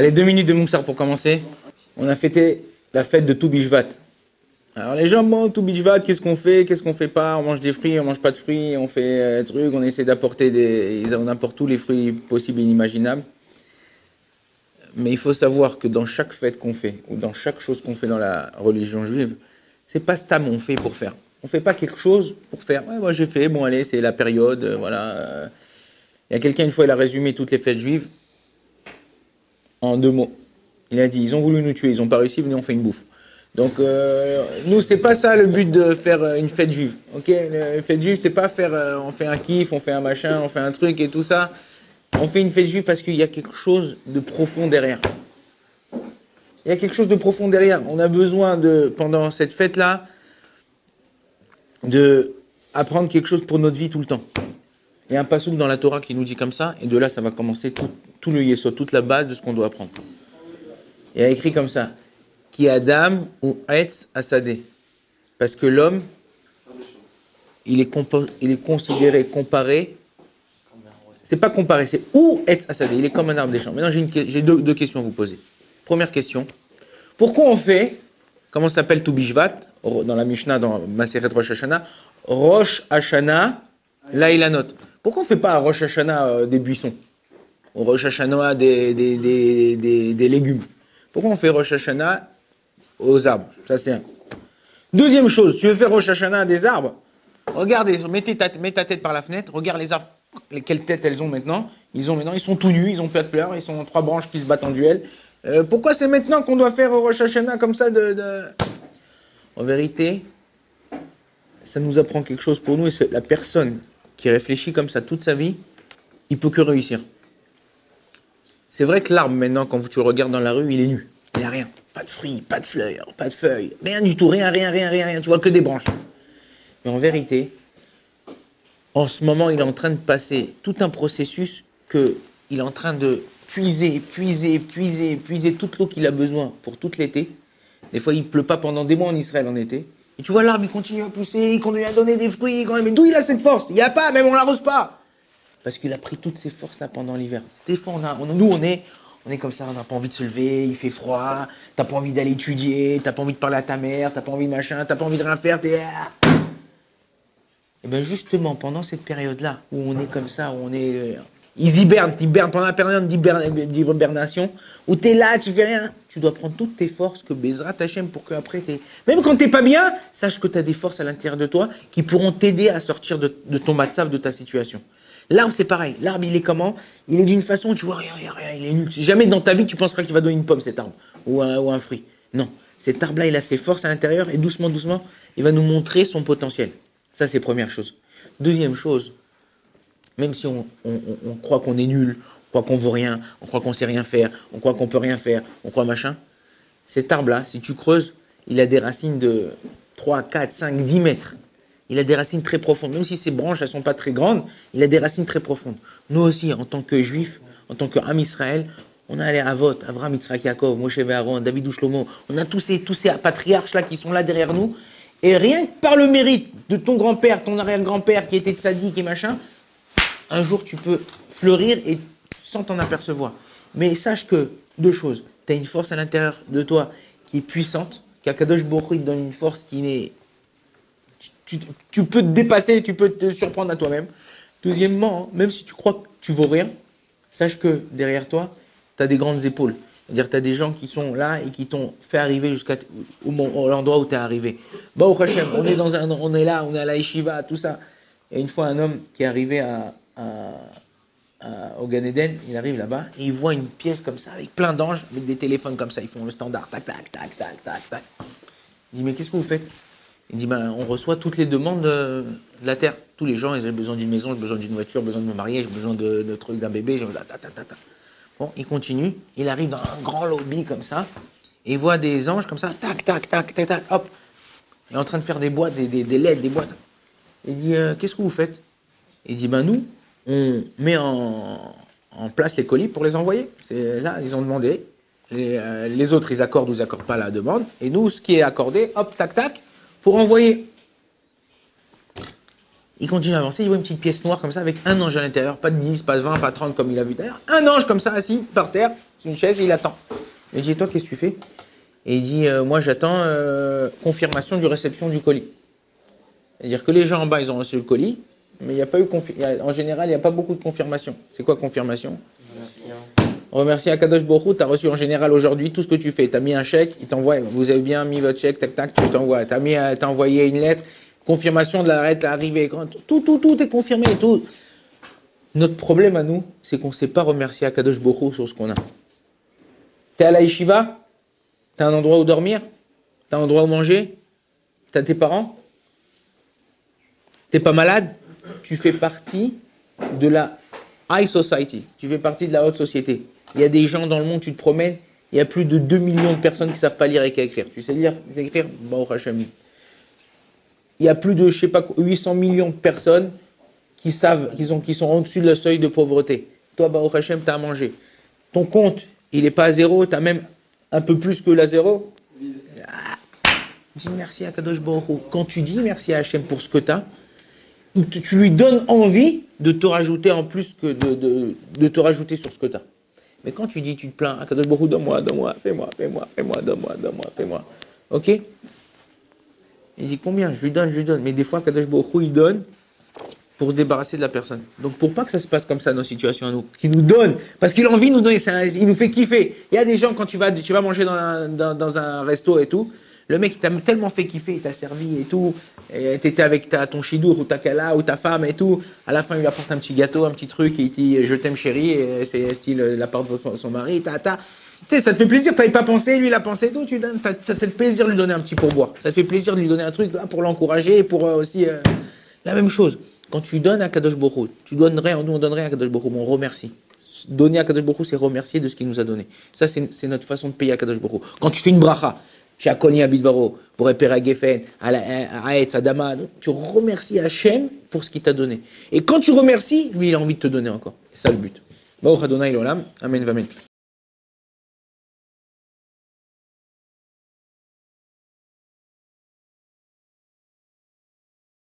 Allez, deux minutes de Moussard pour commencer. On a fêté la fête de Toubishvat. Alors les gens, bon, Toubishvat, qu'est-ce qu'on fait, qu'est-ce qu'on fait pas? On mange des fruits, on mange pas de fruits, on fait euh, trucs, on essaie d'apporter des... On apporte tous les fruits possibles et inimaginables. Mais il faut savoir que dans chaque fête qu'on fait, ou dans chaque chose qu'on fait dans la religion juive, c'est pas stam on fait pour faire. On fait pas quelque chose pour faire. Ouais, moi j'ai fait, bon allez, c'est la période, euh, voilà. euh. Il y a quelqu'un une fois, il a résumé toutes les fêtes juives en deux mots. Il a dit, ils ont voulu nous tuer, ils n'ont pas réussi, venez, on fait une bouffe. Donc, euh, nous, c'est pas ça le but de faire euh, une fête juive. Ok, une fête juive, c'est pas faire, euh, on fait un kiff, on fait un machin, on fait un truc et tout ça. On fait une fête juive parce qu'il y a quelque chose de profond derrière. Il y a quelque chose de profond derrière. On a besoin de, pendant cette fête-là, de apprendre quelque chose pour notre vie tout le temps. Il y a un passouk dans la Torah qui nous dit comme ça, et de là, ça va commencer tout, tout le yesod, toute la base de ce qu'on doit apprendre. Il a écrit comme ça, qui Adam ou Etz Asadeh. Parce que l'homme, il est, il considéré, comparé. C'est pas comparé, c'est ou Etz Asadeh. Il est comme un arbre des champs. Maintenant, j'ai, deux, questions à vous poser. Première question. Pourquoi on fait, comment s'appelle Toubishvat, dans la Mishnah, dans Maseret Rosh Hashanah, Rosh Hashanah, Laïlanot Pourquoi on ne fait pas à Rosh Hashanah euh, des buissons? Au Rosh Hashanah des, des, des, des, des légumes Pourquoi on fait Rosh Hashanah aux arbres? Ça, c'est un. Deuxième chose, tu veux faire Rosh Hashanah des arbres? Regardez, mettez ta, mets ta tête par la fenêtre, regarde les arbres, quelle tête elles ont maintenant. Ils ont maintenant, ils sont tout nus, ils ont pas de fleurs, ils sont trois branches qui se battent en duel. Euh, pourquoi c'est maintenant qu'on doit faire Rosh Hashanah comme ça de, En vérité, ça nous apprend quelque chose pour nous la personne qui réfléchit comme ça toute sa vie, il peut que réussir. C'est vrai que l'arbre maintenant, quand tu le regardes dans la rue, il est nu. Il n'y a rien. Pas de fruits, pas de fleurs, pas de feuilles, rien du tout, rien, rien, rien, rien, rien. Tu vois que des branches. Mais en vérité, en ce moment, il est en train de passer tout un processus que il est en train de puiser, puiser, puiser, puiser toute l'eau qu'il a besoin pour tout l'été. Des fois, il pleut pas pendant des mois en Israël en été. Et tu vois l'arbre, il continue à pousser, il continue à donner des fruits. Mais d'où il a cette force? Il n'y a pas, même on l'arrose pas. Parce qu'il a pris toutes ses forces là pendant l'hiver. Des fois, on a, nous, on est, on est comme ça, on n'a pas envie de se lever, il fait froid, t'as pas envie d'aller étudier, t'as pas envie de parler à ta mère, t'as pas envie de machin, t'as pas envie de rien faire, t'es. Et bien justement, pendant cette période-là, où on est comme ça, où on est... euh, ils hibernent, hibernent pendant la période d'hiber- d'hibernation, où tu es là, tu fais rien, tu dois prendre toutes tes forces que Bezrat Hachem pour que après t'es... Même quand t'es pas bien, sache que tu as des forces à l'intérieur de toi qui pourront t'aider à sortir de, de ton matzav, de ta situation. L'arbre, c'est pareil. L'arbre, il est comment? Il est d'une façon, tu vois, rien, rien, rien, il est nul. Jamais dans ta vie, tu penseras qu'il va donner une pomme, cet arbre, ou un, fruit. Non. Cet arbre-là, il a ses forces à l'intérieur, et doucement, doucement, il va nous montrer son potentiel. Ça, c'est première chose. Deuxième chose, même si on croit qu'on est nul, on croit qu'on vaut rien, on croit qu'on sait rien faire, on croit qu'on peut rien faire, on croit machin, cet arbre-là, si tu creuses, il a des racines de 3, 4, 5, 10 mètres. Il a des racines très profondes. Même si ses branches, elles sont pas très grandes, il a des racines très profondes. Nous aussi, en tant que juifs, en tant qu'âme Israël, on a les Avot, Avram, Yitzhak, Yaakov, Moshe Aaron, David ou Shlomo. On a tous ces, tous ces patriarches-là qui sont là derrière nous. Et rien que par le mérite de ton grand-père, ton arrière-grand-père qui était sadique et machin, un jour tu peux fleurir et sans t'en apercevoir. Mais sache que, deux choses, tu as une force à l'intérieur de toi qui est puissante, qu'Akadosh Baruch Hu, donne une force qui n'est... Tu, peux te dépasser, tu peux te surprendre à toi-même. Deuxièmement, hein, même si tu crois que tu vaux rien, sache que derrière toi, tu as des grandes épaules. C'est-à-dire tu as des gens qui sont là et qui t'ont fait arriver jusqu'à l'endroit où tu es arrivé. Bah, au Hashem, on est, dans un, on est là, on est à la yeshiva, tout ça. Et une fois, un homme qui est arrivé à, au Gan Eden, il arrive là-bas et il voit une pièce comme ça, avec plein d'anges, avec des téléphones comme ça, ils font le standard, tac, tac, tac, tac, tac, tac. Il dit, mais qu'est-ce que vous faites? Il dit, ben, on reçoit toutes les demandes de, de la terre. Tous les gens, ils ont besoin d'une maison, j'ai besoin d'une voiture, j'ai besoin de me marier, j'ai besoin de, de d'un bébé, ta, ta, ta. Bon, il continue, il arrive dans un grand lobby comme ça, et il voit des anges comme ça, tac, tac, tac, tac, tac, hop. Il est en train de faire des boîtes, des, des, des des boîtes. Il dit, euh, qu'est-ce que vous faites? Il dit, ben nous, on met en, en place les colis pour les envoyer. Là, ils ont demandé. Les, euh, les autres, ils accordent ou ils accordent pas la demande. Et nous, ce qui est accordé, hop, tac, tac, pour envoyer. Il continue à avancer, il voit une petite pièce noire comme ça avec un ange à l'intérieur, pas de 10, pas de 20, pas de 30 comme il a vu d'ailleurs. Un ange comme ça assis par terre, une chaise et il attend. Il dit, toi, qu'est-ce que tu fais? Et il dit, euh, moi, j'attends euh, confirmation du réception du colis. C'est-à-dire que les gens en bas, ils ont reçu le colis, mais il n'y a pas eu, en général, il n'y a pas beaucoup de confirmation. C'est quoi confirmation? Remercie Akadosh Borou, tu as reçu en général aujourd'hui tout ce que tu fais. Tu as mis un chèque, il t'envoie, vous avez bien mis votre chèque, tac, tac, tu t'envoies. Tu as, mis, as envoyé une lettre, confirmation de l'arrêt, l'arrivée, tout, tout, tout est confirmé. Notre problème à nous, c'est qu'on ne sait pas remercier Akadosh Borou sur ce qu'on a. Tu es à la yeshiva, tu as un endroit où dormir, tu as un endroit où manger, tu as tes parents, tu n'es pas malade, tu fais partie de la high society, tu fais partie de la haute société. Il y a des gens dans le monde, tu te promènes, il y a plus de 2 millions de personnes qui ne savent pas lire et écrire. Tu sais lire et écrire Il y a plus de, je sais pas, 800 millions de personnes qui savent, qui sont, qui sont en dessus de le seuil de pauvreté. Toi, Baruch Hashem, tu as à manger. Ton compte, il n'est pas à zéro, tu as même un peu plus que la zéro. Ah, dis merci à Kadosh Baruch Quand tu dis merci à Hashem pour ce que tu as, tu lui donnes envie de te rajouter en plus que de, de, te rajouter sur ce que tu as. Mais quand tu dis, tu te plains, à Kadosh Baruch donne-moi, donne-moi, fais-moi, fais-moi, fais-moi, donne-moi, donne-moi, fais-moi. Ok? Il dit combien? Je lui donne, je lui donne. Mais des fois, Kadosh Baruch il donne pour se débarrasser de la personne. Donc pour pas que ça se passe comme ça nos situations à nous, qu'il nous donne, parce qu'il a envie de nous donner, il nous fait kiffer. Il y a des gens quand tu vas, tu vas manger dans dans, un resto et tout, le mec il t'a tellement fait kiffer, il t'a servi et tout, et t'étais avec ta, ton chidour ou ta kala ou ta femme et tout, à la fin il lui apporte un petit gâteau, un petit truc, et il dit je t'aime chérie, et c'est style la part de son mari, ta ta. Tu sais, ça te fait plaisir, t'avais pas pensé, lui il a pensé tout, tu donnes, ça te fait plaisir de lui donner un petit pourboire. Ça te fait plaisir de lui donner un truc pour l'encourager, pour euh, aussi euh, la même chose. Quand tu donnes à Kadosh Borou, tu donnerais, nous on donnerait à Kadosh Borou, on remercie. Donner à Kadosh Borou, c'est remercier de ce qu'il nous a donné. Ça, c'est notre façon de payer à Kadosh Borou. Quand tu fais une bracha, chez Akoni Abidvaro, à Geffen, Aetz, à Dama, tu remercies Hachem pour ce qu'il t'a donné. Et quand tu remercies, lui, il a envie de te donner encore. C'est ça le but. Amen, amen.